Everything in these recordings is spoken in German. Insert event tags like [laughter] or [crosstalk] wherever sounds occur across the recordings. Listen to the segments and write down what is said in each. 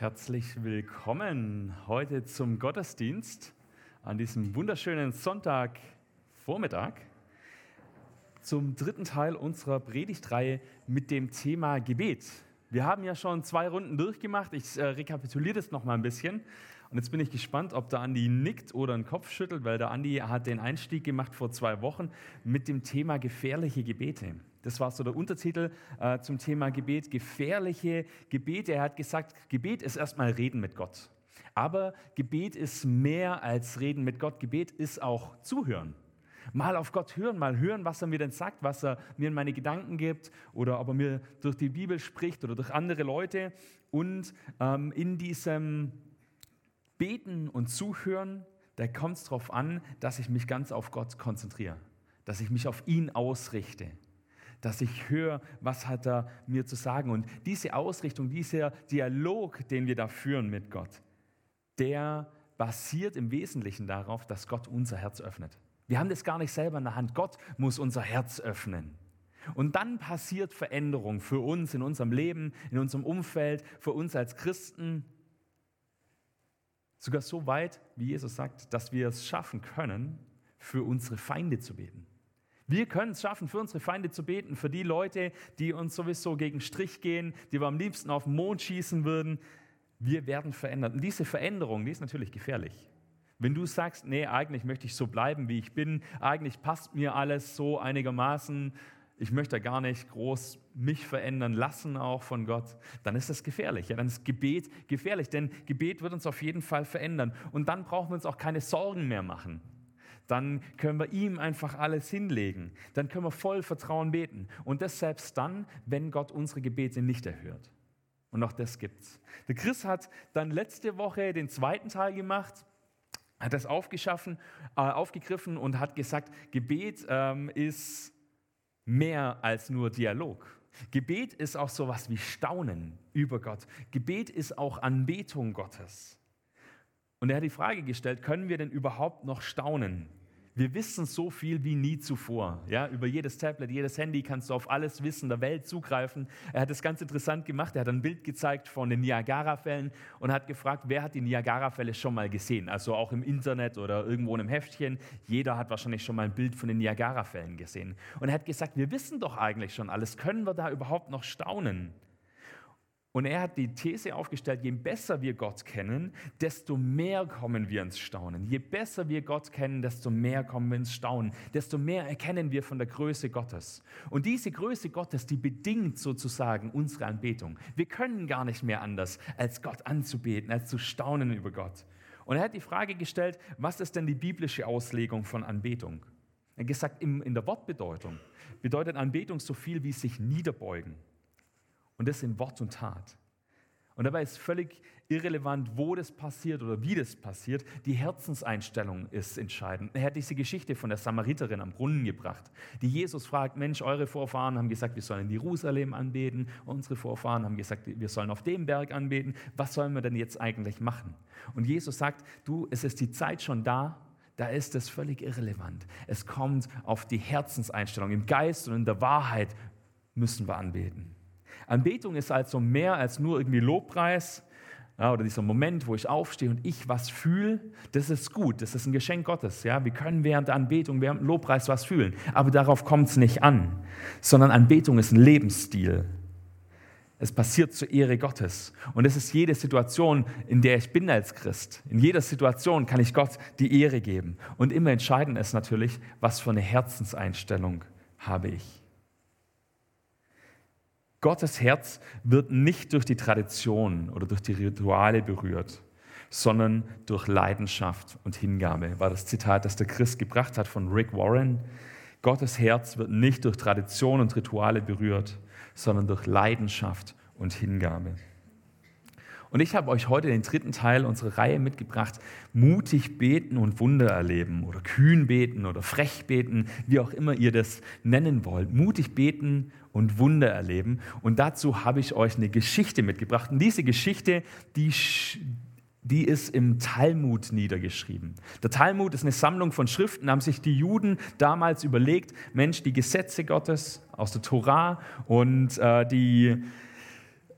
Herzlich willkommen heute zum Gottesdienst an diesem wunderschönen Sonntagvormittag zum dritten Teil unserer Predigtreihe mit dem Thema Gebet. Wir haben ja schon zwei Runden durchgemacht. Ich äh, rekapituliere das noch mal ein bisschen. Und jetzt bin ich gespannt, ob der Andi nickt oder einen Kopf schüttelt, weil der Andi hat den Einstieg gemacht vor zwei Wochen mit dem Thema gefährliche Gebete. Das war so der Untertitel äh, zum Thema Gebet, gefährliche Gebete. Er hat gesagt, Gebet ist erstmal Reden mit Gott. Aber Gebet ist mehr als Reden mit Gott. Gebet ist auch Zuhören. Mal auf Gott hören, mal hören, was er mir denn sagt, was er mir in meine Gedanken gibt oder ob er mir durch die Bibel spricht oder durch andere Leute. Und ähm, in diesem Beten und Zuhören, da kommt es darauf an, dass ich mich ganz auf Gott konzentriere, dass ich mich auf ihn ausrichte dass ich höre, was hat er mir zu sagen. Und diese Ausrichtung, dieser Dialog, den wir da führen mit Gott, der basiert im Wesentlichen darauf, dass Gott unser Herz öffnet. Wir haben das gar nicht selber in der Hand. Gott muss unser Herz öffnen. Und dann passiert Veränderung für uns in unserem Leben, in unserem Umfeld, für uns als Christen. Sogar so weit, wie Jesus sagt, dass wir es schaffen können, für unsere Feinde zu beten. Wir können es schaffen, für unsere Feinde zu beten, für die Leute, die uns sowieso gegen Strich gehen, die wir am liebsten auf den Mond schießen würden. Wir werden verändert. Und diese Veränderung, die ist natürlich gefährlich. Wenn du sagst, nee, eigentlich möchte ich so bleiben, wie ich bin, eigentlich passt mir alles so einigermaßen, ich möchte gar nicht groß mich verändern lassen, auch von Gott, dann ist das gefährlich. Ja, dann ist Gebet gefährlich, denn Gebet wird uns auf jeden Fall verändern. Und dann brauchen wir uns auch keine Sorgen mehr machen dann können wir ihm einfach alles hinlegen. Dann können wir voll Vertrauen beten. Und das selbst dann, wenn Gott unsere Gebete nicht erhört. Und auch das gibt's. Der Chris hat dann letzte Woche den zweiten Teil gemacht, hat das aufgeschaffen, äh, aufgegriffen und hat gesagt, Gebet ähm, ist mehr als nur Dialog. Gebet ist auch sowas wie Staunen über Gott. Gebet ist auch Anbetung Gottes. Und er hat die Frage gestellt, können wir denn überhaupt noch staunen? Wir wissen so viel wie nie zuvor. Ja, über jedes Tablet, jedes Handy kannst du auf alles Wissen der Welt zugreifen. Er hat das ganz interessant gemacht. Er hat ein Bild gezeigt von den Niagara-Fällen und hat gefragt, wer hat die Niagara-Fälle schon mal gesehen? Also auch im Internet oder irgendwo in einem Heftchen. Jeder hat wahrscheinlich schon mal ein Bild von den Niagara-Fällen gesehen. Und er hat gesagt, wir wissen doch eigentlich schon alles. Können wir da überhaupt noch staunen? Und er hat die These aufgestellt, je besser wir Gott kennen, desto mehr kommen wir ins Staunen. Je besser wir Gott kennen, desto mehr kommen wir ins Staunen, desto mehr erkennen wir von der Größe Gottes. Und diese Größe Gottes, die bedingt sozusagen unsere Anbetung. Wir können gar nicht mehr anders, als Gott anzubeten, als zu staunen über Gott. Und er hat die Frage gestellt, was ist denn die biblische Auslegung von Anbetung? Er hat gesagt, in der Wortbedeutung bedeutet Anbetung so viel wie sich niederbeugen und das in Wort und Tat. Und dabei ist völlig irrelevant, wo das passiert oder wie das passiert. Die Herzenseinstellung ist entscheidend. Er hat diese Geschichte von der Samariterin am Brunnen gebracht, die Jesus fragt, Mensch, eure Vorfahren haben gesagt, wir sollen in Jerusalem anbeten. Unsere Vorfahren haben gesagt, wir sollen auf dem Berg anbeten. Was sollen wir denn jetzt eigentlich machen? Und Jesus sagt, du, es ist die Zeit schon da, da ist es völlig irrelevant. Es kommt auf die Herzenseinstellung. Im Geist und in der Wahrheit müssen wir anbeten. Anbetung ist also mehr als nur irgendwie Lobpreis ja, oder dieser Moment, wo ich aufstehe und ich was fühle. Das ist gut, das ist ein Geschenk Gottes. Ja? Wir können während der Anbetung, während dem Lobpreis was fühlen, aber darauf kommt es nicht an, sondern Anbetung ist ein Lebensstil. Es passiert zur Ehre Gottes. Und es ist jede Situation, in der ich bin als Christ. In jeder Situation kann ich Gott die Ehre geben. Und immer entscheidend ist natürlich, was für eine Herzenseinstellung habe ich. Gottes Herz wird nicht durch die Tradition oder durch die Rituale berührt, sondern durch Leidenschaft und Hingabe, war das Zitat, das der Christ gebracht hat von Rick Warren. Gottes Herz wird nicht durch Tradition und Rituale berührt, sondern durch Leidenschaft und Hingabe. Und ich habe euch heute den dritten Teil unserer Reihe mitgebracht, mutig beten und Wunder erleben oder kühn beten oder frech beten, wie auch immer ihr das nennen wollt. Mutig beten und Wunder erleben. Und dazu habe ich euch eine Geschichte mitgebracht. Und diese Geschichte, die, die ist im Talmud niedergeschrieben. Der Talmud ist eine Sammlung von Schriften, haben sich die Juden damals überlegt, Mensch, die Gesetze Gottes aus der Torah und äh, die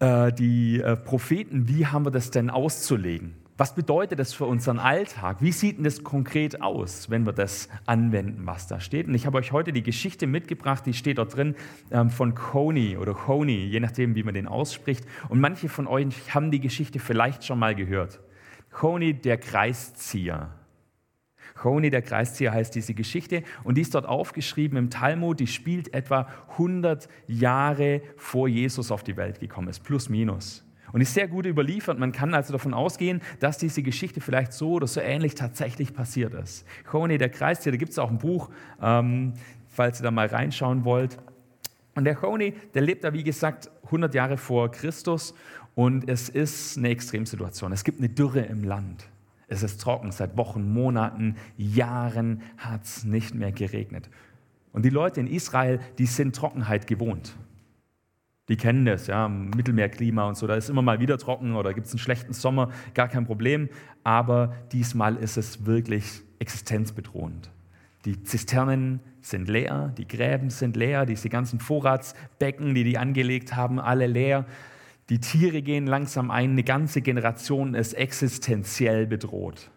äh, die äh, Propheten, wie haben wir das denn auszulegen? Was bedeutet das für unseren Alltag? Wie sieht denn das konkret aus, wenn wir das anwenden, was da steht? Und ich habe euch heute die Geschichte mitgebracht, die steht dort drin ähm, von Coney oder Coney, je nachdem, wie man den ausspricht. Und manche von euch haben die Geschichte vielleicht schon mal gehört. Coney, der Kreiszieher. Coney, der Kreiszieher heißt diese Geschichte und die ist dort aufgeschrieben im Talmud, die spielt etwa 100 Jahre vor Jesus auf die Welt gekommen ist, plus minus. Und ist sehr gut überliefert. Man kann also davon ausgehen, dass diese Geschichte vielleicht so oder so ähnlich tatsächlich passiert ist. Coney, der Kreiszieher, da gibt es auch ein Buch, ähm, falls ihr da mal reinschauen wollt. Und der Coney, der lebt da, wie gesagt, 100 Jahre vor Christus und es ist eine Extremsituation. Es gibt eine Dürre im Land. Es ist trocken, seit Wochen, Monaten, Jahren hat es nicht mehr geregnet. Und die Leute in Israel, die sind Trockenheit gewohnt. Die kennen das, ja, Mittelmeerklima und so. Da ist immer mal wieder trocken oder gibt es einen schlechten Sommer, gar kein Problem. Aber diesmal ist es wirklich existenzbedrohend. Die Zisternen sind leer, die Gräben sind leer, diese ganzen Vorratsbecken, die die angelegt haben, alle leer. Die Tiere gehen langsam ein, eine ganze Generation ist existenziell bedroht.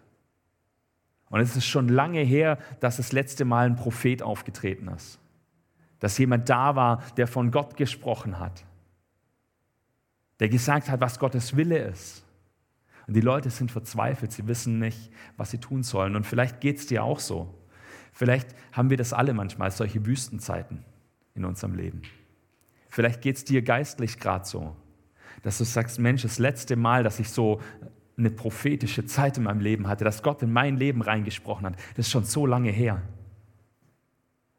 Und es ist schon lange her, dass das letzte Mal ein Prophet aufgetreten ist. Dass jemand da war, der von Gott gesprochen hat. Der gesagt hat, was Gottes Wille ist. Und die Leute sind verzweifelt, sie wissen nicht, was sie tun sollen. Und vielleicht geht es dir auch so. Vielleicht haben wir das alle manchmal, solche Wüstenzeiten in unserem Leben. Vielleicht geht es dir geistlich gerade so dass du sagst, Mensch, das letzte Mal, dass ich so eine prophetische Zeit in meinem Leben hatte, dass Gott in mein Leben reingesprochen hat, das ist schon so lange her.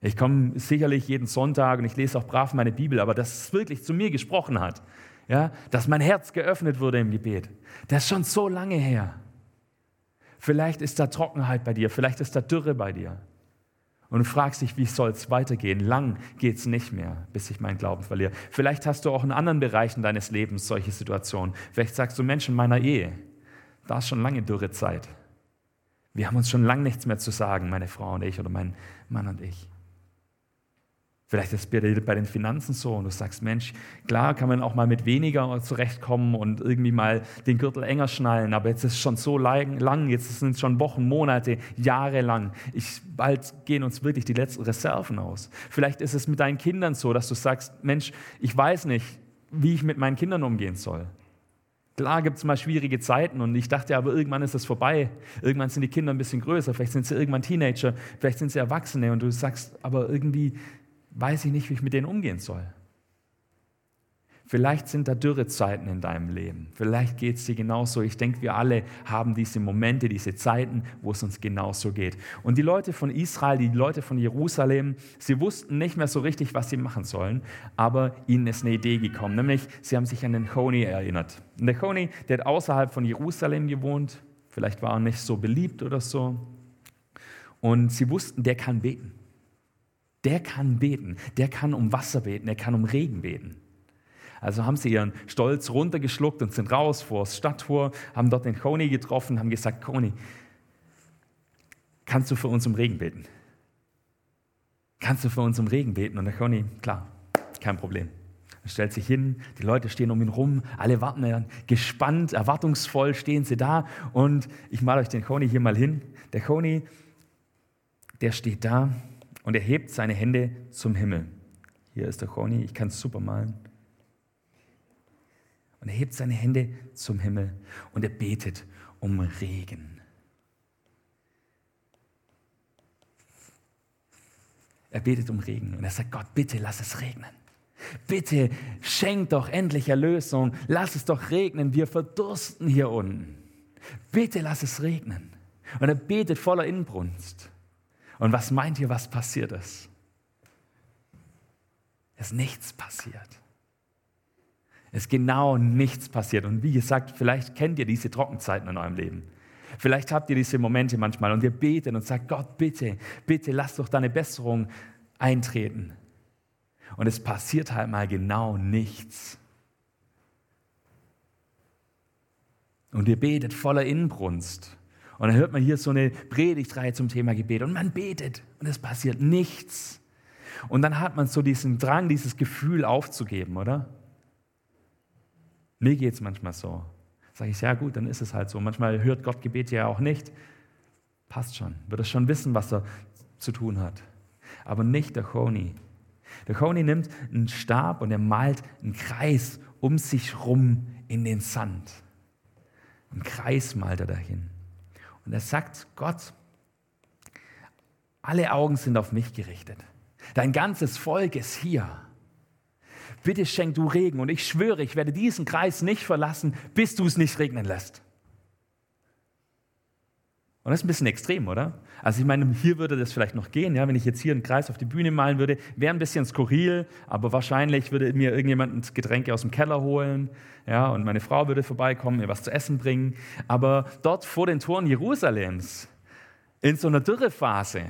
Ich komme sicherlich jeden Sonntag und ich lese auch brav meine Bibel, aber dass es wirklich zu mir gesprochen hat, ja, dass mein Herz geöffnet wurde im Gebet, das ist schon so lange her. Vielleicht ist da Trockenheit bei dir, vielleicht ist da Dürre bei dir. Und fragst dich, wie soll es weitergehen? Lang geht es nicht mehr, bis ich meinen Glauben verliere. Vielleicht hast du auch in anderen Bereichen deines Lebens solche Situationen. Vielleicht sagst du, Mensch, in meiner Ehe, da ist schon lange dürre Zeit. Wir haben uns schon lange nichts mehr zu sagen, meine Frau und ich oder mein Mann und ich. Vielleicht ist es bei den Finanzen so und du sagst, Mensch, klar kann man auch mal mit weniger zurechtkommen und irgendwie mal den Gürtel enger schnallen, aber jetzt ist es schon so lang, jetzt sind es schon Wochen, Monate, Jahre lang. Ich, bald gehen uns wirklich die letzten Reserven aus. Vielleicht ist es mit deinen Kindern so, dass du sagst, Mensch, ich weiß nicht, wie ich mit meinen Kindern umgehen soll. Klar gibt es mal schwierige Zeiten und ich dachte aber, irgendwann ist das vorbei. Irgendwann sind die Kinder ein bisschen größer, vielleicht sind sie irgendwann Teenager, vielleicht sind sie Erwachsene und du sagst, aber irgendwie weiß ich nicht, wie ich mit denen umgehen soll. Vielleicht sind da Dürrezeiten in deinem Leben. Vielleicht geht es dir genauso. Ich denke, wir alle haben diese Momente, diese Zeiten, wo es uns genauso geht. Und die Leute von Israel, die Leute von Jerusalem, sie wussten nicht mehr so richtig, was sie machen sollen, aber ihnen ist eine Idee gekommen. Nämlich, sie haben sich an den Choni erinnert. Und der Choni, der hat außerhalb von Jerusalem gewohnt. Vielleicht war er nicht so beliebt oder so. Und sie wussten, der kann beten der kann beten, der kann um Wasser beten, der kann um Regen beten. Also haben sie ihren Stolz runtergeschluckt und sind raus vor das Stadttor, haben dort den Koni getroffen, haben gesagt, Koni, kannst du für uns um Regen beten? Kannst du für uns um Regen beten? Und der Koni, klar, kein Problem. Er stellt sich hin, die Leute stehen um ihn rum, alle warten gespannt, erwartungsvoll stehen sie da. Und ich male euch den Koni hier mal hin. Der Koni, der steht da und er hebt seine Hände zum Himmel. Hier ist der Choni, ich kann es super malen. Und er hebt seine Hände zum Himmel und er betet um Regen. Er betet um Regen und er sagt, Gott, bitte lass es regnen. Bitte schenk doch endlich Erlösung. Lass es doch regnen. Wir verdursten hier unten. Bitte lass es regnen. Und er betet voller Inbrunst. Und was meint ihr, was passiert ist? Es ist nichts passiert. Es ist genau nichts passiert. Und wie gesagt, vielleicht kennt ihr diese Trockenzeiten in eurem Leben. Vielleicht habt ihr diese Momente manchmal und wir beten und sagen, Gott, bitte, bitte lass doch deine Besserung eintreten. Und es passiert halt mal genau nichts. Und ihr betet voller Inbrunst. Und dann hört man hier so eine Predigtreihe zum Thema Gebet und man betet und es passiert nichts. Und dann hat man so diesen Drang, dieses Gefühl aufzugeben, oder? Mir geht es manchmal so. Sage ich, ja gut, dann ist es halt so. Manchmal hört Gott Gebete ja auch nicht. Passt schon, wird er schon wissen, was er zu tun hat. Aber nicht der Choni. Der Choni nimmt einen Stab und er malt einen Kreis um sich rum in den Sand. Einen Kreis malt er dahin. Und er sagt, Gott, alle Augen sind auf mich gerichtet. Dein ganzes Volk ist hier. Bitte schenk du Regen und ich schwöre, ich werde diesen Kreis nicht verlassen, bis du es nicht regnen lässt. Und das ist ein bisschen extrem, oder? Also ich meine, hier würde das vielleicht noch gehen, ja, wenn ich jetzt hier einen Kreis auf die Bühne malen würde, wäre ein bisschen skurril, aber wahrscheinlich würde mir irgendjemand Getränke aus dem Keller holen, ja, und meine Frau würde vorbeikommen, mir was zu essen bringen. Aber dort vor den Toren Jerusalems, in so einer Dürrephase,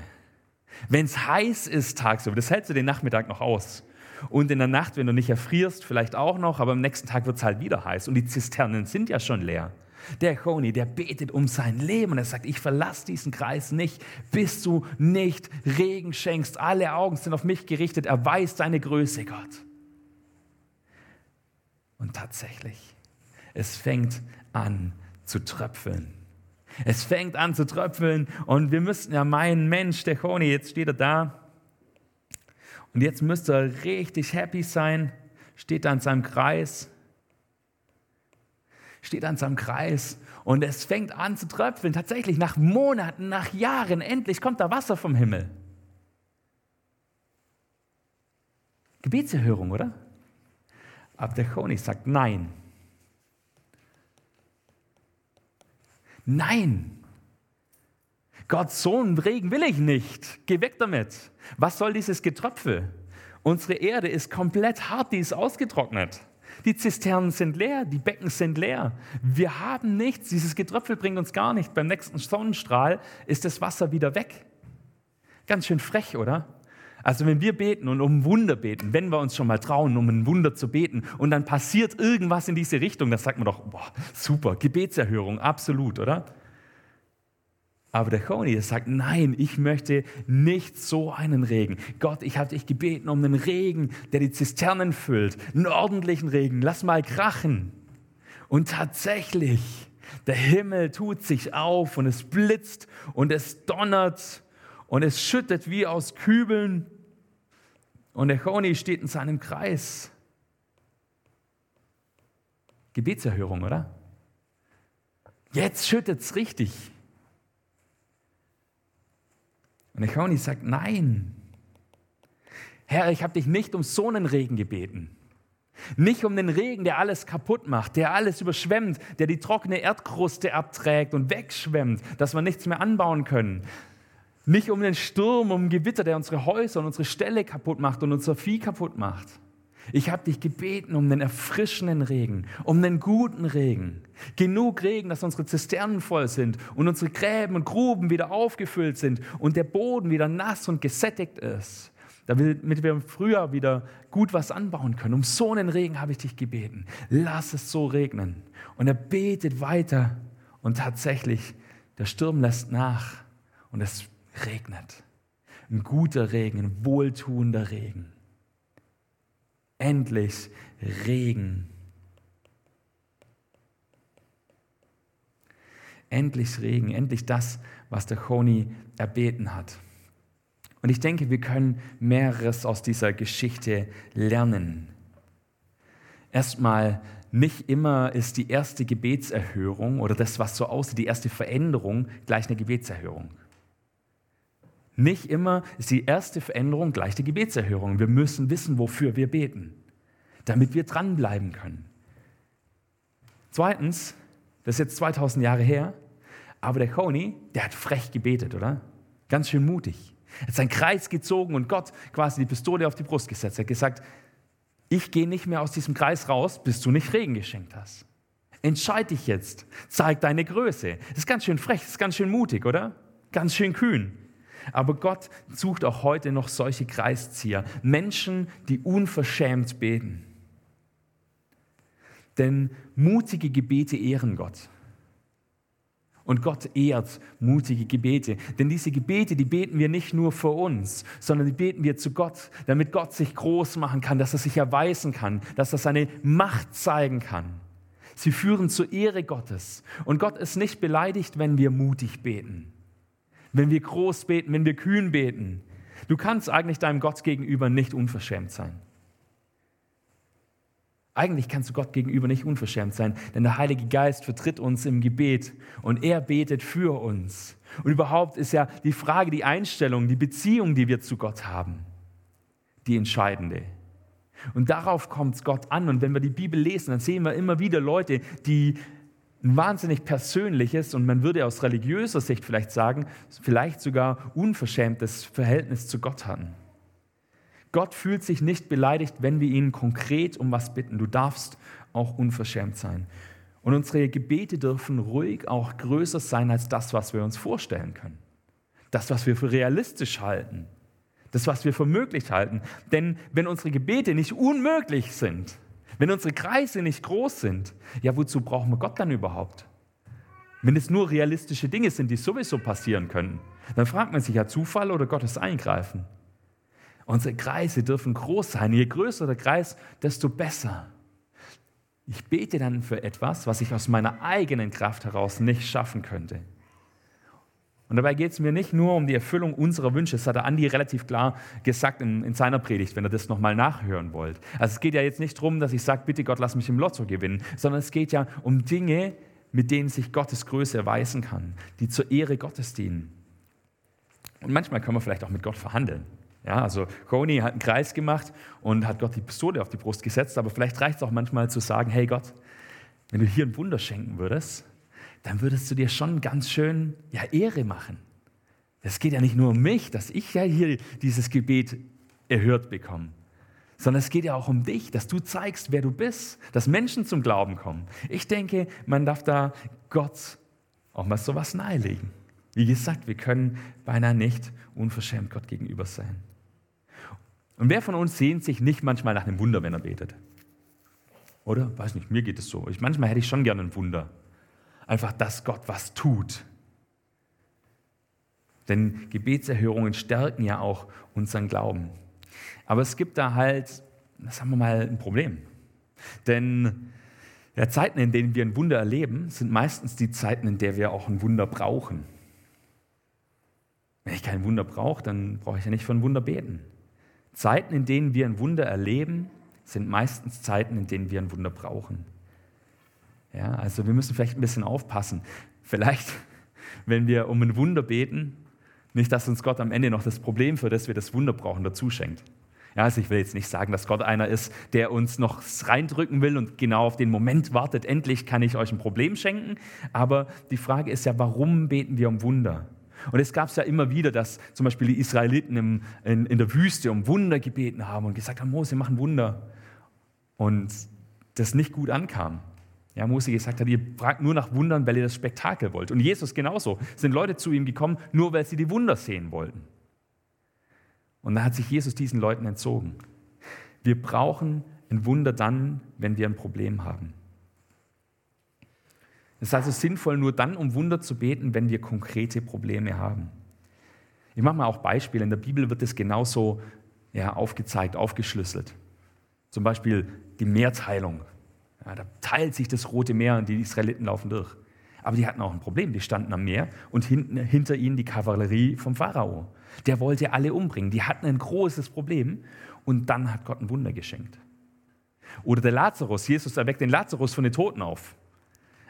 wenn es heiß ist tagsüber, das hältst du den Nachmittag noch aus. Und in der Nacht, wenn du nicht erfrierst, vielleicht auch noch, aber am nächsten Tag wird es halt wieder heiß und die Zisternen sind ja schon leer. Der Choni, der betet um sein Leben und er sagt, ich verlasse diesen Kreis nicht, bis du nicht Regen schenkst. Alle Augen sind auf mich gerichtet. Er weiß deine Größe, Gott. Und tatsächlich, es fängt an zu tröpfeln. Es fängt an zu tröpfeln und wir müssten ja meinen, Mensch, der Choni, jetzt steht er da und jetzt müsste er richtig happy sein, steht da in seinem Kreis steht an seinem Kreis und es fängt an zu tröpfeln. Tatsächlich, nach Monaten, nach Jahren, endlich kommt da Wasser vom Himmel. Gebetserhörung, oder? Aber der König sagt nein. Nein. Gott, so einen Regen will ich nicht. Geh weg damit. Was soll dieses Getröpfel? Unsere Erde ist komplett hart, die ist ausgetrocknet. Die Zisternen sind leer, die Becken sind leer. Wir haben nichts. Dieses Getröpfel bringt uns gar nicht. Beim nächsten Sonnenstrahl ist das Wasser wieder weg. Ganz schön frech, oder? Also wenn wir beten und um ein Wunder beten, wenn wir uns schon mal trauen, um ein Wunder zu beten und dann passiert irgendwas in diese Richtung, dann sagt man doch, boah, super, Gebetserhörung, absolut, oder? Aber der Choni sagt, nein, ich möchte nicht so einen Regen. Gott, ich habe dich gebeten um einen Regen, der die Zisternen füllt. Einen ordentlichen Regen, lass mal krachen. Und tatsächlich, der Himmel tut sich auf und es blitzt und es donnert und es schüttet wie aus Kübeln. Und der Choni steht in seinem Kreis. Gebetserhörung, oder? Jetzt schüttet es richtig. Und der Choni sagt, nein. Herr, ich habe dich nicht um so einen Regen gebeten. Nicht um den Regen, der alles kaputt macht, der alles überschwemmt, der die trockene Erdkruste abträgt und wegschwemmt, dass wir nichts mehr anbauen können. Nicht um den Sturm, um Gewitter, der unsere Häuser und unsere Ställe kaputt macht und unser Vieh kaputt macht. Ich habe dich gebeten um den erfrischenden Regen, um den guten Regen. Genug Regen, dass unsere Zisternen voll sind und unsere Gräben und Gruben wieder aufgefüllt sind und der Boden wieder nass und gesättigt ist, damit wir im Frühjahr wieder gut was anbauen können. Um so einen Regen habe ich dich gebeten. Lass es so regnen. Und er betet weiter und tatsächlich, der Sturm lässt nach und es regnet. Ein guter Regen, ein wohltuender Regen endlich Regen. Endlich Regen, endlich das, was der Choni erbeten hat. Und ich denke, wir können mehreres aus dieser Geschichte lernen. Erstmal, nicht immer ist die erste Gebetserhörung oder das, was so aussieht, die erste Veränderung gleich eine Gebetserhörung. Nicht immer ist die erste Veränderung gleich die Gebetserhörung. Wir müssen wissen, wofür wir beten, damit wir dranbleiben können. Zweitens, das ist jetzt 2000 Jahre her, aber der Choni, der hat frech gebetet, oder? Ganz schön mutig. Er hat seinen Kreis gezogen und Gott quasi die Pistole auf die Brust gesetzt. Er hat gesagt, ich gehe nicht mehr aus diesem Kreis raus, bis du nicht Regen geschenkt hast. Entscheid dich jetzt, zeig deine Größe. Das ist ganz schön frech, das ist ganz schön mutig, oder? Ganz schön kühn. Aber Gott sucht auch heute noch solche Kreiszieher, Menschen, die unverschämt beten. Denn mutige Gebete ehren Gott. Und Gott ehrt mutige Gebete. Denn diese Gebete, die beten wir nicht nur für uns, sondern die beten wir zu Gott, damit Gott sich groß machen kann, dass er sich erweisen kann, dass er seine Macht zeigen kann. Sie führen zur Ehre Gottes. Und Gott ist nicht beleidigt, wenn wir mutig beten, wenn wir groß beten, wenn wir kühn beten. Du kannst eigentlich deinem Gott gegenüber nicht unverschämt sein. Eigentlich kannst du Gott gegenüber nicht unverschämt sein, denn der Heilige Geist vertritt uns im Gebet und er betet für uns. Und überhaupt ist ja die Frage, die Einstellung, die Beziehung, die wir zu Gott haben, die entscheidende. Und darauf kommt Gott an. Und wenn wir die Bibel lesen, dann sehen wir immer wieder Leute, die ein wahnsinnig persönliches und man würde aus religiöser Sicht vielleicht sagen, vielleicht sogar unverschämtes Verhältnis zu Gott hatten. Gott fühlt sich nicht beleidigt, wenn wir ihn konkret um was bitten. Du darfst auch unverschämt sein. Und unsere Gebete dürfen ruhig auch größer sein als das, was wir uns vorstellen können. Das, was wir für realistisch halten. Das, was wir für möglich halten. Denn wenn unsere Gebete nicht unmöglich sind, wenn unsere Kreise nicht groß sind, ja, wozu brauchen wir Gott dann überhaupt? Wenn es nur realistische Dinge sind, die sowieso passieren können, dann fragt man sich ja Zufall oder Gottes Eingreifen. Unsere Kreise dürfen groß sein. Je größer der Kreis, desto besser. Ich bete dann für etwas, was ich aus meiner eigenen Kraft heraus nicht schaffen könnte. Und dabei geht es mir nicht nur um die Erfüllung unserer Wünsche, das hat der Andi relativ klar gesagt in, in seiner Predigt, wenn ihr das nochmal nachhören wollt. Also es geht ja jetzt nicht darum, dass ich sage, bitte Gott, lass mich im Lotto gewinnen, sondern es geht ja um Dinge, mit denen sich Gottes Größe erweisen kann, die zur Ehre Gottes dienen. Und manchmal können wir vielleicht auch mit Gott verhandeln. Ja, also Coney hat einen Kreis gemacht und hat Gott die Pistole auf die Brust gesetzt, aber vielleicht reicht es auch manchmal zu sagen, hey Gott, wenn du hier ein Wunder schenken würdest, dann würdest du dir schon ganz schön ja, Ehre machen. Es geht ja nicht nur um mich, dass ich ja hier dieses Gebet erhört bekomme, sondern es geht ja auch um dich, dass du zeigst, wer du bist, dass Menschen zum Glauben kommen. Ich denke, man darf da Gott auch mal so was nahelegen. Wie gesagt, wir können beinahe nicht unverschämt Gott gegenüber sein. Und wer von uns sehnt sich nicht manchmal nach einem Wunder, wenn er betet? Oder? Weiß nicht, mir geht es so. Ich, manchmal hätte ich schon gerne ein Wunder einfach, dass Gott was tut. Denn Gebetserhörungen stärken ja auch unseren Glauben. Aber es gibt da halt, sagen wir mal, ein Problem. Denn ja, Zeiten, in denen wir ein Wunder erleben, sind meistens die Zeiten, in denen wir auch ein Wunder brauchen. Wenn ich kein Wunder brauche, dann brauche ich ja nicht für ein Wunder beten. Zeiten, in denen wir ein Wunder erleben, sind meistens Zeiten, in denen wir ein Wunder brauchen. Ja, also wir müssen vielleicht ein bisschen aufpassen. Vielleicht, [laughs] wenn wir um ein Wunder beten, nicht, dass uns Gott am Ende noch das Problem, für das wir das Wunder brauchen, dazu schenkt. Ja, also ich will jetzt nicht sagen, dass Gott einer ist, der uns noch reindrücken will und genau auf den Moment wartet, endlich kann ich euch ein Problem schenken. Aber die Frage ist ja, warum beten wir um Wunder? Und es gab es ja immer wieder, dass zum Beispiel die Israeliten im, in, in der Wüste um Wunder gebeten haben und gesagt haben, Mose, machen Wunder. Und das nicht gut ankam. Ja, Mose gesagt hat, ihr fragt nur nach Wundern, weil ihr das Spektakel wollt. Und Jesus genauso. Sind Leute zu ihm gekommen, nur weil sie die Wunder sehen wollten. Und dann hat sich Jesus diesen Leuten entzogen. Wir brauchen ein Wunder dann, wenn wir ein Problem haben. Es ist also sinnvoll, nur dann um Wunder zu beten, wenn wir konkrete Probleme haben. Ich mache mal auch Beispiele. In der Bibel wird es genauso ja, aufgezeigt, aufgeschlüsselt. Zum Beispiel die Mehrteilung. Ja, da teilt sich das Rote Meer und die Israeliten laufen durch. Aber die hatten auch ein Problem. Die standen am Meer und hinten, hinter ihnen die Kavallerie vom Pharao. Der wollte alle umbringen. Die hatten ein großes Problem. Und dann hat Gott ein Wunder geschenkt. Oder der Lazarus. Jesus erweckt den Lazarus von den Toten auf.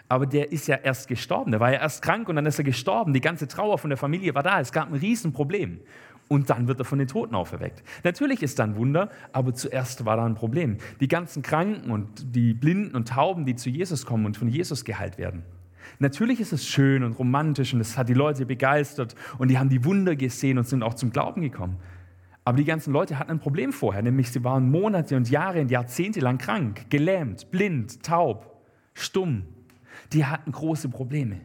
Aber der ist ja erst gestorben. Der war ja erst krank und dann ist er gestorben. Die ganze Trauer von der Familie war da. Es gab ein Riesenproblem und dann wird er von den Toten auferweckt. Natürlich ist da ein Wunder, aber zuerst war da ein Problem. Die ganzen Kranken und die Blinden und Tauben, die zu Jesus kommen und von Jesus geheilt werden. Natürlich ist es schön und romantisch und es hat die Leute begeistert und die haben die Wunder gesehen und sind auch zum Glauben gekommen. Aber die ganzen Leute hatten ein Problem vorher, nämlich sie waren Monate und Jahre und Jahrzehnte lang krank, gelähmt, blind, taub, stumm. Die hatten große Probleme.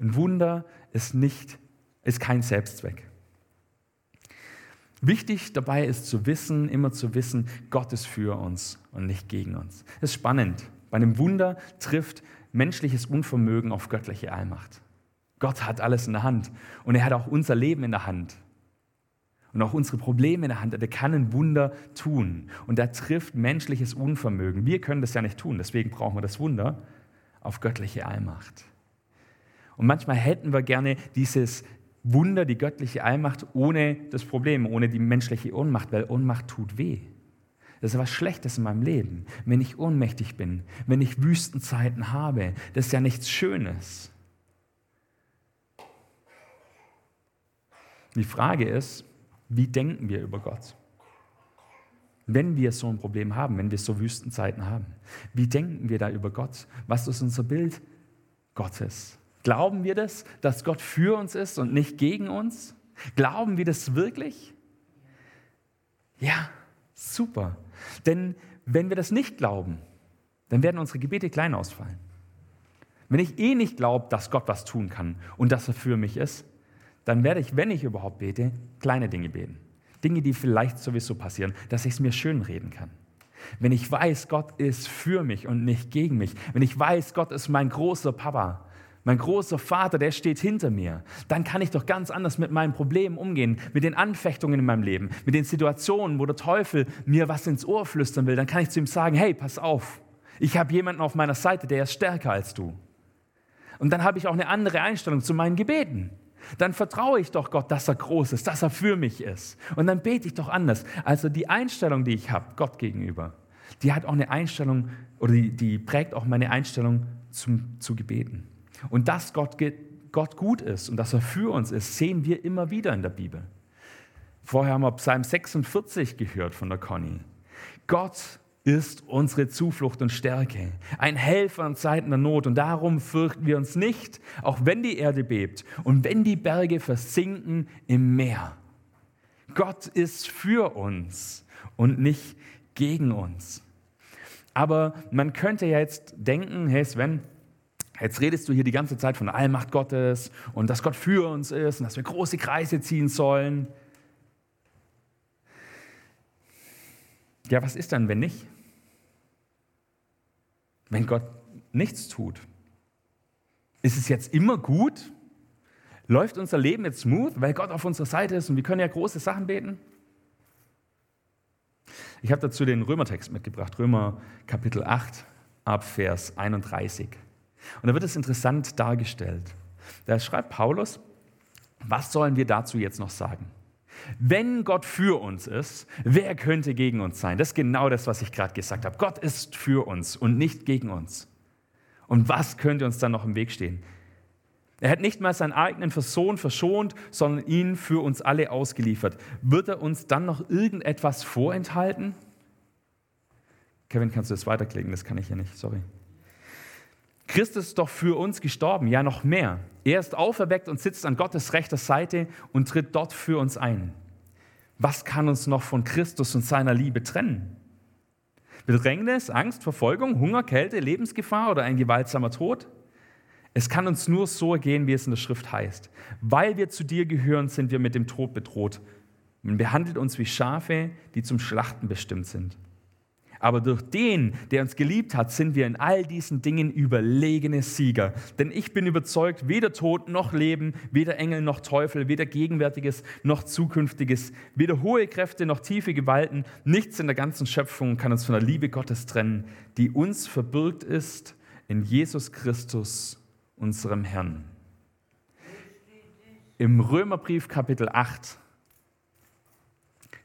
Ein Wunder ist nicht, ist kein Selbstzweck. Wichtig dabei ist zu wissen, immer zu wissen, Gott ist für uns und nicht gegen uns. Das ist spannend. Bei einem Wunder trifft menschliches Unvermögen auf göttliche Allmacht. Gott hat alles in der Hand und er hat auch unser Leben in der Hand. und auch unsere Probleme in der Hand. Er kann ein Wunder tun. Und er trifft menschliches Unvermögen. Wir können das ja nicht tun. Deswegen brauchen wir das Wunder auf göttliche Allmacht. Und manchmal hätten wir gerne dieses Wunder, die göttliche Allmacht, ohne das Problem, ohne die menschliche Ohnmacht, weil Ohnmacht tut weh. Das ist was Schlechtes in meinem Leben, wenn ich ohnmächtig bin, wenn ich Wüstenzeiten habe. Das ist ja nichts Schönes. Die Frage ist, wie denken wir über Gott? Wenn wir so ein Problem haben, wenn wir so Wüstenzeiten haben, wie denken wir da über Gott? Was ist unser Bild Gottes? Glauben wir das, dass Gott für uns ist und nicht gegen uns? Glauben wir das wirklich? Ja, super. Denn wenn wir das nicht glauben, dann werden unsere Gebete klein ausfallen. Wenn ich eh nicht glaube, dass Gott was tun kann und dass er für mich ist, dann werde ich, wenn ich überhaupt bete, kleine Dinge beten. Dinge, die vielleicht sowieso passieren, dass ich es mir schön reden kann. Wenn ich weiß, Gott ist für mich und nicht gegen mich, wenn ich weiß, Gott ist mein großer Papa, mein großer Vater, der steht hinter mir, dann kann ich doch ganz anders mit meinen Problemen umgehen, mit den Anfechtungen in meinem Leben, mit den Situationen, wo der Teufel mir was ins Ohr flüstern will. Dann kann ich zu ihm sagen, hey, pass auf, ich habe jemanden auf meiner Seite, der ist stärker als du. Und dann habe ich auch eine andere Einstellung zu meinen Gebeten. Dann vertraue ich doch Gott, dass er groß ist, dass er für mich ist. Und dann bete ich doch anders. Also die Einstellung, die ich habe, Gott gegenüber, die hat auch eine Einstellung oder die, die prägt auch meine Einstellung zum, zu Gebeten. Und dass Gott, Gott gut ist und dass er für uns ist, sehen wir immer wieder in der Bibel. Vorher haben wir Psalm 46 gehört von der Conny. Gott ist unsere Zuflucht und Stärke, ein Helfer in Zeiten der Not. Und darum fürchten wir uns nicht, auch wenn die Erde bebt und wenn die Berge versinken im Meer. Gott ist für uns und nicht gegen uns. Aber man könnte ja jetzt denken, hey Sven, Jetzt redest du hier die ganze Zeit von der Allmacht Gottes und dass Gott für uns ist und dass wir große Kreise ziehen sollen. Ja, was ist dann, wenn nicht? Wenn Gott nichts tut? Ist es jetzt immer gut? Läuft unser Leben jetzt smooth, weil Gott auf unserer Seite ist und wir können ja große Sachen beten? Ich habe dazu den Römertext mitgebracht, Römer Kapitel 8 ab Vers 31. Und da wird es interessant dargestellt. Da schreibt Paulus, was sollen wir dazu jetzt noch sagen? Wenn Gott für uns ist, wer könnte gegen uns sein? Das ist genau das, was ich gerade gesagt habe. Gott ist für uns und nicht gegen uns. Und was könnte uns dann noch im Weg stehen? Er hat nicht mal seinen eigenen Sohn verschont, sondern ihn für uns alle ausgeliefert. Wird er uns dann noch irgendetwas vorenthalten? Kevin, kannst du das weiterklicken? Das kann ich ja nicht, sorry. Christus ist doch für uns gestorben, ja noch mehr. Er ist auferweckt und sitzt an Gottes rechter Seite und tritt dort für uns ein. Was kann uns noch von Christus und seiner Liebe trennen? Bedrängnis, Angst, Verfolgung, Hunger, Kälte, Lebensgefahr oder ein gewaltsamer Tod? Es kann uns nur so gehen, wie es in der Schrift heißt. Weil wir zu dir gehören, sind wir mit dem Tod bedroht. Man behandelt uns wie Schafe, die zum Schlachten bestimmt sind. Aber durch den, der uns geliebt hat, sind wir in all diesen Dingen überlegene Sieger. Denn ich bin überzeugt, weder Tod noch Leben, weder Engel noch Teufel, weder Gegenwärtiges noch Zukünftiges, weder hohe Kräfte noch tiefe Gewalten, nichts in der ganzen Schöpfung kann uns von der Liebe Gottes trennen, die uns verbürgt ist in Jesus Christus, unserem Herrn. Im Römerbrief Kapitel 8.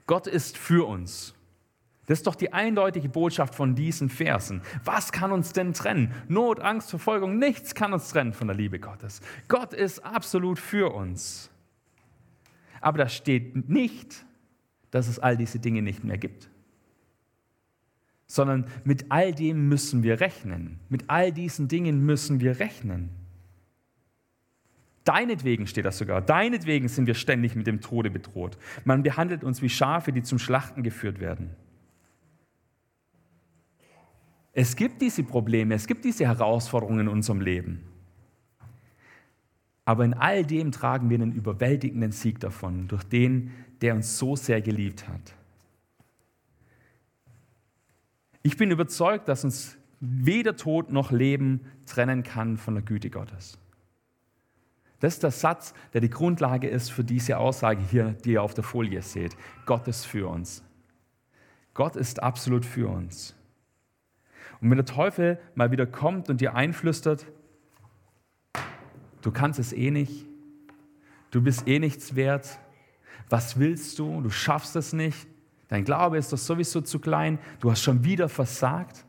Gott ist für uns. Das ist doch die eindeutige Botschaft von diesen Versen. Was kann uns denn trennen? Not, Angst, Verfolgung, nichts kann uns trennen von der Liebe Gottes. Gott ist absolut für uns. Aber da steht nicht, dass es all diese Dinge nicht mehr gibt. Sondern mit all dem müssen wir rechnen. Mit all diesen Dingen müssen wir rechnen. Deinetwegen steht das sogar. Deinetwegen sind wir ständig mit dem Tode bedroht. Man behandelt uns wie Schafe, die zum Schlachten geführt werden. Es gibt diese Probleme, es gibt diese Herausforderungen in unserem Leben. Aber in all dem tragen wir einen überwältigenden Sieg davon, durch den, der uns so sehr geliebt hat. Ich bin überzeugt, dass uns weder Tod noch Leben trennen kann von der Güte Gottes. Das ist der Satz, der die Grundlage ist für diese Aussage hier, die ihr auf der Folie seht. Gott ist für uns. Gott ist absolut für uns. Und wenn der Teufel mal wieder kommt und dir einflüstert, du kannst es eh nicht, du bist eh nichts wert, was willst du, du schaffst es nicht, dein Glaube ist doch sowieso zu klein, du hast schon wieder versagt,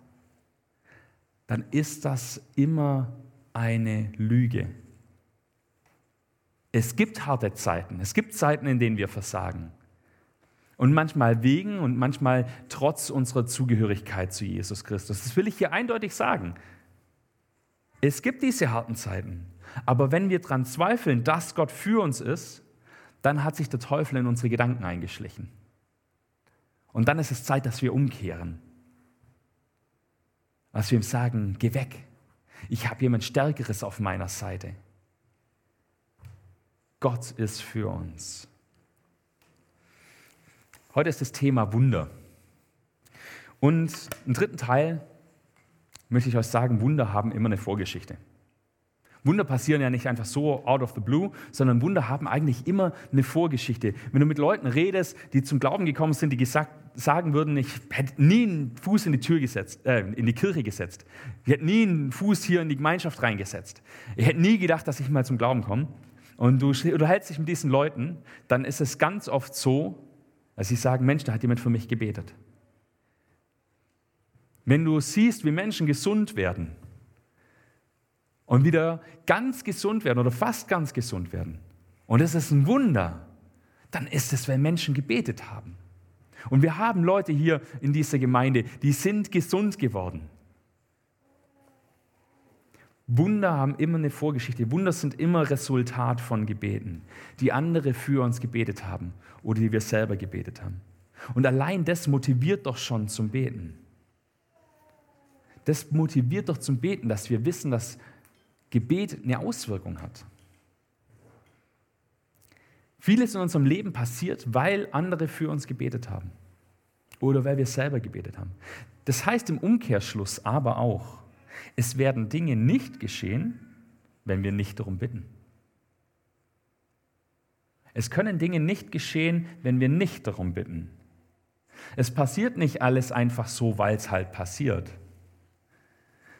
dann ist das immer eine Lüge. Es gibt harte Zeiten, es gibt Zeiten, in denen wir versagen. Und manchmal wegen und manchmal trotz unserer Zugehörigkeit zu Jesus Christus. Das will ich hier eindeutig sagen. Es gibt diese harten Zeiten. Aber wenn wir daran zweifeln, dass Gott für uns ist, dann hat sich der Teufel in unsere Gedanken eingeschlichen. Und dann ist es Zeit, dass wir umkehren. Dass wir ihm sagen, geh weg. Ich habe jemand Stärkeres auf meiner Seite. Gott ist für uns. Heute ist das Thema Wunder. Und im dritten Teil möchte ich euch sagen, Wunder haben immer eine Vorgeschichte. Wunder passieren ja nicht einfach so out of the blue, sondern Wunder haben eigentlich immer eine Vorgeschichte. Wenn du mit Leuten redest, die zum Glauben gekommen sind, die gesagt, sagen würden, ich hätte nie einen Fuß in die Tür gesetzt, äh, in die Kirche gesetzt. Ich hätte nie einen Fuß hier in die Gemeinschaft reingesetzt. Ich hätte nie gedacht, dass ich mal zum Glauben komme. Und du unterhältst dich mit diesen Leuten, dann ist es ganz oft so, dass sie sagen, Mensch, da hat jemand für mich gebetet. Wenn du siehst, wie Menschen gesund werden, und wieder ganz gesund werden oder fast ganz gesund werden. Und es ist ein Wunder. Dann ist es, weil Menschen gebetet haben. Und wir haben Leute hier in dieser Gemeinde, die sind gesund geworden. Wunder haben immer eine Vorgeschichte. Wunder sind immer Resultat von Gebeten, die andere für uns gebetet haben oder die wir selber gebetet haben. Und allein das motiviert doch schon zum Beten. Das motiviert doch zum Beten, dass wir wissen, dass Gebet eine Auswirkung hat. Vieles in unserem Leben passiert, weil andere für uns gebetet haben oder weil wir selber gebetet haben. Das heißt im Umkehrschluss aber auch, es werden Dinge nicht geschehen, wenn wir nicht darum bitten. Es können Dinge nicht geschehen, wenn wir nicht darum bitten. Es passiert nicht alles einfach so, weil es halt passiert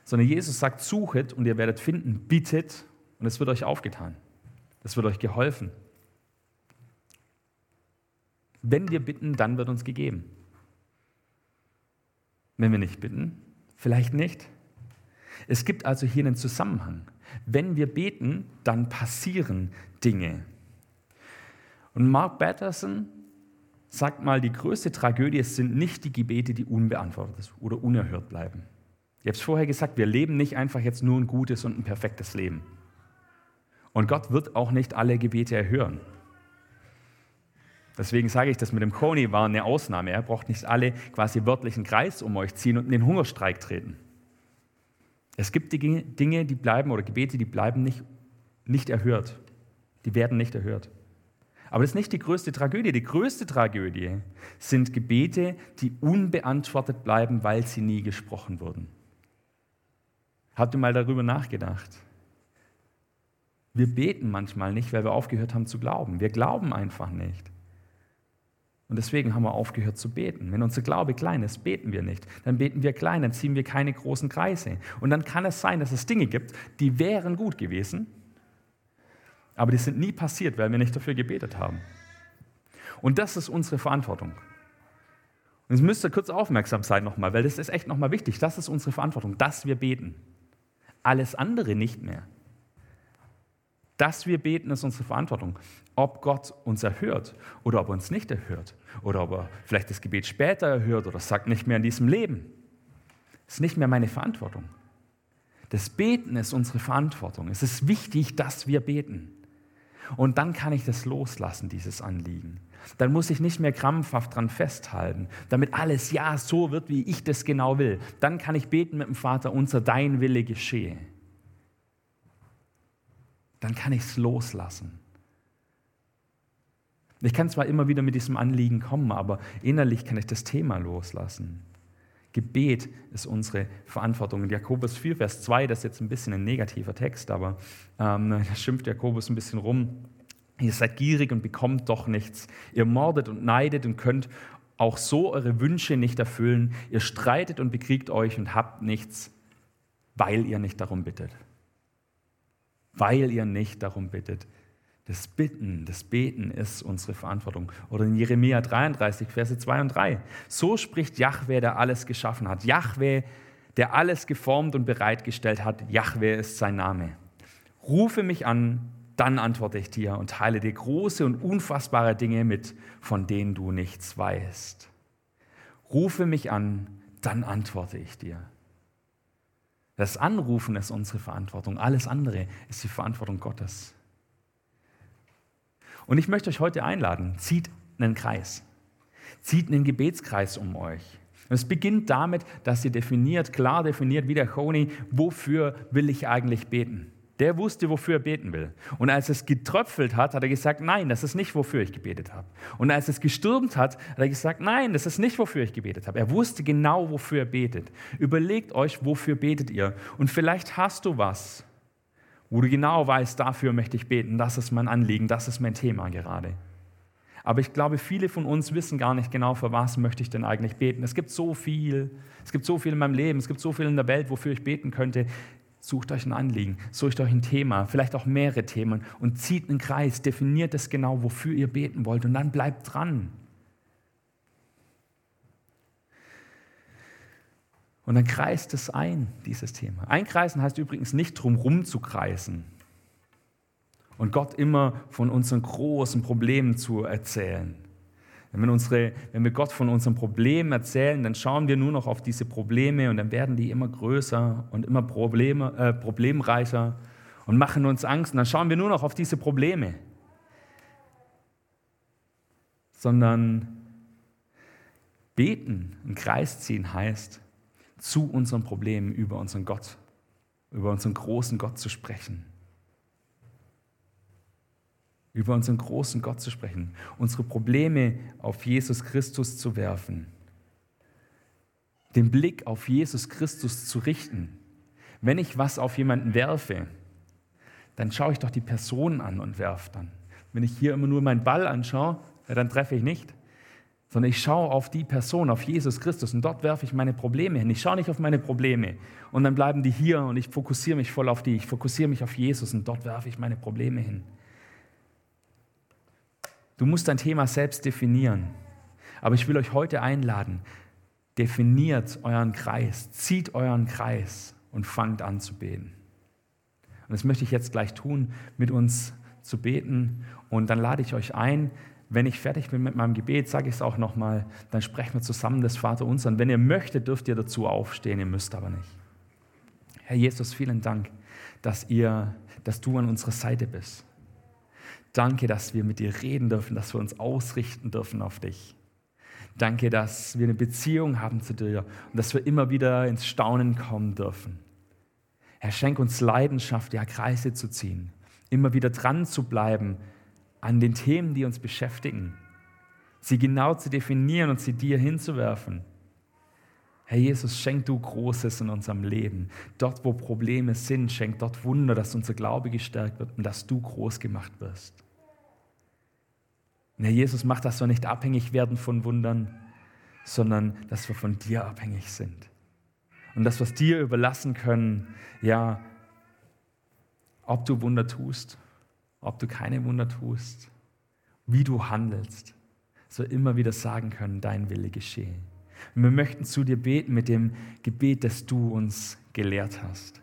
sondern Jesus sagt, suchet und ihr werdet finden, bittet und es wird euch aufgetan. Es wird euch geholfen. Wenn wir bitten, dann wird uns gegeben. Wenn wir nicht bitten, vielleicht nicht. Es gibt also hier einen Zusammenhang. Wenn wir beten, dann passieren Dinge. Und Mark Batterson sagt mal, die größte Tragödie sind nicht die Gebete, die unbeantwortet oder unerhört bleiben. Ich habe es vorher gesagt, wir leben nicht einfach jetzt nur ein gutes und ein perfektes Leben. Und Gott wird auch nicht alle Gebete erhören. Deswegen sage ich, das mit dem Koni war eine Ausnahme. Er braucht nicht alle quasi wörtlichen Kreis um euch ziehen und in den Hungerstreik treten. Es gibt Dinge, die bleiben oder Gebete, die bleiben nicht, nicht erhört. Die werden nicht erhört. Aber das ist nicht die größte Tragödie. Die größte Tragödie sind Gebete, die unbeantwortet bleiben, weil sie nie gesprochen wurden. Habt ihr mal darüber nachgedacht? Wir beten manchmal nicht, weil wir aufgehört haben zu glauben. Wir glauben einfach nicht. Und deswegen haben wir aufgehört zu beten. Wenn unser Glaube klein ist, beten wir nicht. Dann beten wir klein, dann ziehen wir keine großen Kreise. Und dann kann es sein, dass es Dinge gibt, die wären gut gewesen, aber die sind nie passiert, weil wir nicht dafür gebetet haben. Und das ist unsere Verantwortung. Und jetzt müsst ihr kurz aufmerksam sein nochmal, weil das ist echt nochmal wichtig. Das ist unsere Verantwortung, dass wir beten alles andere nicht mehr. Dass wir beten, ist unsere Verantwortung. Ob Gott uns erhört oder ob er uns nicht erhört oder ob er vielleicht das Gebet später erhört oder sagt nicht mehr in diesem Leben, ist nicht mehr meine Verantwortung. Das Beten ist unsere Verantwortung. Es ist wichtig, dass wir beten. Und dann kann ich das loslassen, dieses Anliegen. Dann muss ich nicht mehr krampfhaft dran festhalten, damit alles ja so wird, wie ich das genau will. Dann kann ich beten mit dem Vater, unser dein Wille geschehe. Dann kann ich es loslassen. Ich kann zwar immer wieder mit diesem Anliegen kommen, aber innerlich kann ich das Thema loslassen. Gebet ist unsere Verantwortung. In Jakobus 4, Vers 2, das ist jetzt ein bisschen ein negativer Text, aber ähm, [laughs] da schimpft Jakobus ein bisschen rum. Ihr seid gierig und bekommt doch nichts. Ihr mordet und neidet und könnt auch so eure Wünsche nicht erfüllen. Ihr streitet und bekriegt euch und habt nichts, weil ihr nicht darum bittet. Weil ihr nicht darum bittet. Das Bitten, das Beten ist unsere Verantwortung. Oder in Jeremia 33, Verse 2 und 3. So spricht Yahweh, der alles geschaffen hat. Yahweh, der alles geformt und bereitgestellt hat. Yahweh ist sein Name. Rufe mich an, dann antworte ich dir und teile dir große und unfassbare Dinge mit, von denen du nichts weißt. Rufe mich an, dann antworte ich dir. Das Anrufen ist unsere Verantwortung. Alles andere ist die Verantwortung Gottes. Und ich möchte euch heute einladen, zieht einen Kreis. Zieht einen Gebetskreis um euch. Und es beginnt damit, dass ihr definiert, klar definiert, wie der Choni, wofür will ich eigentlich beten. Der wusste, wofür er beten will. Und als es getröpfelt hat, hat er gesagt, nein, das ist nicht, wofür ich gebetet habe. Und als es gestürmt hat, hat er gesagt, nein, das ist nicht, wofür ich gebetet habe. Er wusste genau, wofür er betet. Überlegt euch, wofür betet ihr. Und vielleicht hast du was, wo du genau weißt, dafür möchte ich beten, das ist mein Anliegen, das ist mein Thema gerade. Aber ich glaube, viele von uns wissen gar nicht genau, für was möchte ich denn eigentlich beten. Es gibt so viel, es gibt so viel in meinem Leben, es gibt so viel in der Welt, wofür ich beten könnte. Sucht euch ein Anliegen, sucht euch ein Thema, vielleicht auch mehrere Themen und zieht einen Kreis, definiert es genau, wofür ihr beten wollt und dann bleibt dran. Und dann kreist es ein, dieses Thema. Einkreisen heißt übrigens nicht drumherum zu kreisen und Gott immer von unseren großen Problemen zu erzählen. Wenn wir, unsere, wenn wir Gott von unseren Problemen erzählen, dann schauen wir nur noch auf diese Probleme und dann werden die immer größer und immer Probleme, äh, problemreicher und machen uns Angst. Und dann schauen wir nur noch auf diese Probleme. Sondern beten, einen Kreis ziehen heißt, zu unseren Problemen über unseren Gott, über unseren großen Gott zu sprechen. Über unseren großen Gott zu sprechen, unsere Probleme auf Jesus Christus zu werfen, den Blick auf Jesus Christus zu richten. Wenn ich was auf jemanden werfe, dann schaue ich doch die Person an und werfe dann. Wenn ich hier immer nur meinen Ball anschaue, dann treffe ich nicht sondern ich schaue auf die Person, auf Jesus Christus und dort werfe ich meine Probleme hin. Ich schaue nicht auf meine Probleme und dann bleiben die hier und ich fokussiere mich voll auf die. Ich fokussiere mich auf Jesus und dort werfe ich meine Probleme hin. Du musst dein Thema selbst definieren. Aber ich will euch heute einladen, definiert euren Kreis, zieht euren Kreis und fangt an zu beten. Und das möchte ich jetzt gleich tun, mit uns zu beten. Und dann lade ich euch ein, wenn ich fertig bin mit meinem Gebet, sage ich es auch nochmal, dann sprechen wir zusammen das Vater unser. Und wenn ihr möchtet, dürft ihr dazu aufstehen, ihr müsst aber nicht. Herr Jesus, vielen Dank, dass, ihr, dass du an unserer Seite bist. Danke, dass wir mit dir reden dürfen, dass wir uns ausrichten dürfen auf dich. Danke, dass wir eine Beziehung haben zu dir und dass wir immer wieder ins Staunen kommen dürfen. Herr, schenk uns Leidenschaft, ja, Kreise zu ziehen, immer wieder dran zu bleiben an den Themen, die uns beschäftigen, sie genau zu definieren und sie dir hinzuwerfen. Herr Jesus, schenk du Großes in unserem Leben. Dort, wo Probleme sind, schenk dort Wunder, dass unser Glaube gestärkt wird und dass du groß gemacht wirst. Herr Jesus, mach, dass wir nicht abhängig werden von Wundern, sondern dass wir von dir abhängig sind. Und dass wir es dir überlassen können, ja, ob du Wunder tust ob du keine Wunder tust, wie du handelst, so immer wieder sagen können, dein Wille geschehe. Und wir möchten zu dir beten mit dem Gebet, das du uns gelehrt hast.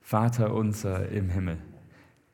Vater unser im Himmel,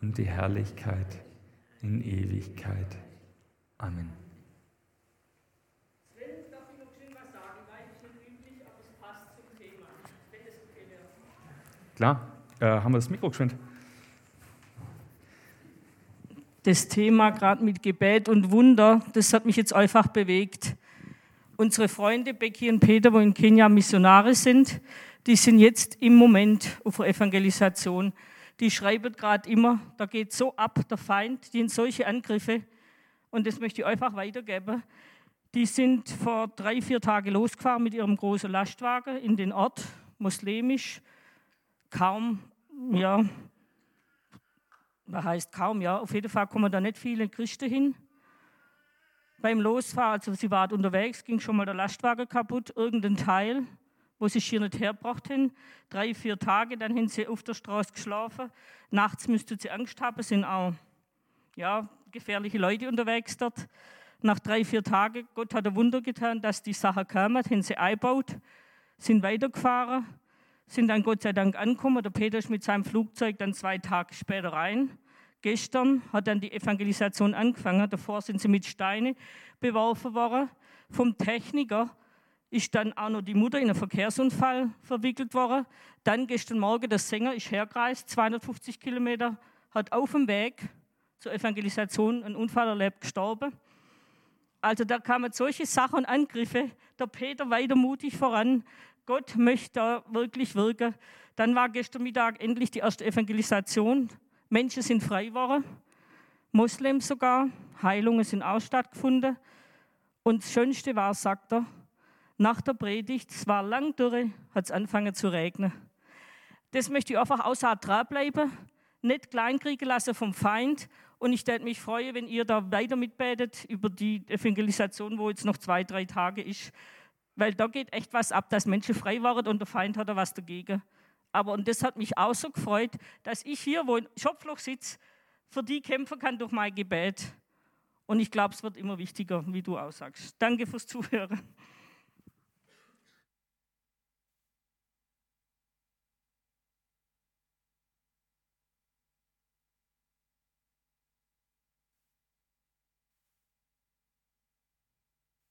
und die Herrlichkeit in Ewigkeit. Amen. Klar, äh, haben wir das Mikro geschwind. Das Thema gerade mit Gebet und Wunder, das hat mich jetzt einfach bewegt. Unsere Freunde Becky und Peter, wo in Kenia Missionare sind, die sind jetzt im Moment auf der Evangelisation. Die schreiben gerade immer, da geht so ab der Feind, die in solche Angriffe, und das möchte ich einfach weitergeben. Die sind vor drei, vier Tagen losgefahren mit ihrem großen Lastwagen in den Ort, muslimisch, kaum, ja, was heißt kaum, ja, auf jeden Fall kommen da nicht viele Christen hin. Beim Losfahren, also sie waren unterwegs, ging schon mal der Lastwagen kaputt, irgendein Teil, wo sie hier nicht hergebracht haben. Drei, vier Tage, dann haben sie auf der Straße geschlafen. Nachts müssten sie Angst haben, sind auch ja, gefährliche Leute unterwegs dort. Nach drei, vier Tagen, Gott hat ein Wunder getan, dass die Sache kam, haben sie eingebaut, sind weitergefahren, sind dann Gott sei Dank angekommen. Der Peter ist mit seinem Flugzeug dann zwei Tage später rein Gestern hat dann die Evangelisation angefangen. Davor sind sie mit Steinen beworfen worden. Vom Techniker ist dann auch noch die Mutter in einen Verkehrsunfall verwickelt worden. Dann gestern Morgen der Sänger ist hergereist, 250 Kilometer, hat auf dem Weg zur Evangelisation einen Unfall erlebt, gestorben. Also da kamen solche Sachen und Angriffe. Der Peter weiter mutig voran. Gott möchte da wirklich wirken. Dann war gestern Mittag endlich die erste Evangelisation. Menschen sind frei geworden, Moslems sogar, Heilungen sind auch stattgefunden. Und das Schönste war, sagt er, nach der Predigt, es war lang dürre, hat es angefangen zu regnen. Das möchte ich einfach außer dranbleiben, nicht kleinkriegen lassen vom Feind. Und ich würde mich freuen, wenn ihr da weiter mitbetet über die Evangelisation, wo jetzt noch zwei, drei Tage ist. Weil da geht echt was ab, dass Menschen frei waren und der Feind hat da was dagegen. Aber und das hat mich auch so gefreut, dass ich hier, wo in Schopfloch sitze, für die kämpfen kann durch mein Gebet. Und ich glaube, es wird immer wichtiger, wie du aussagst. Danke fürs Zuhören.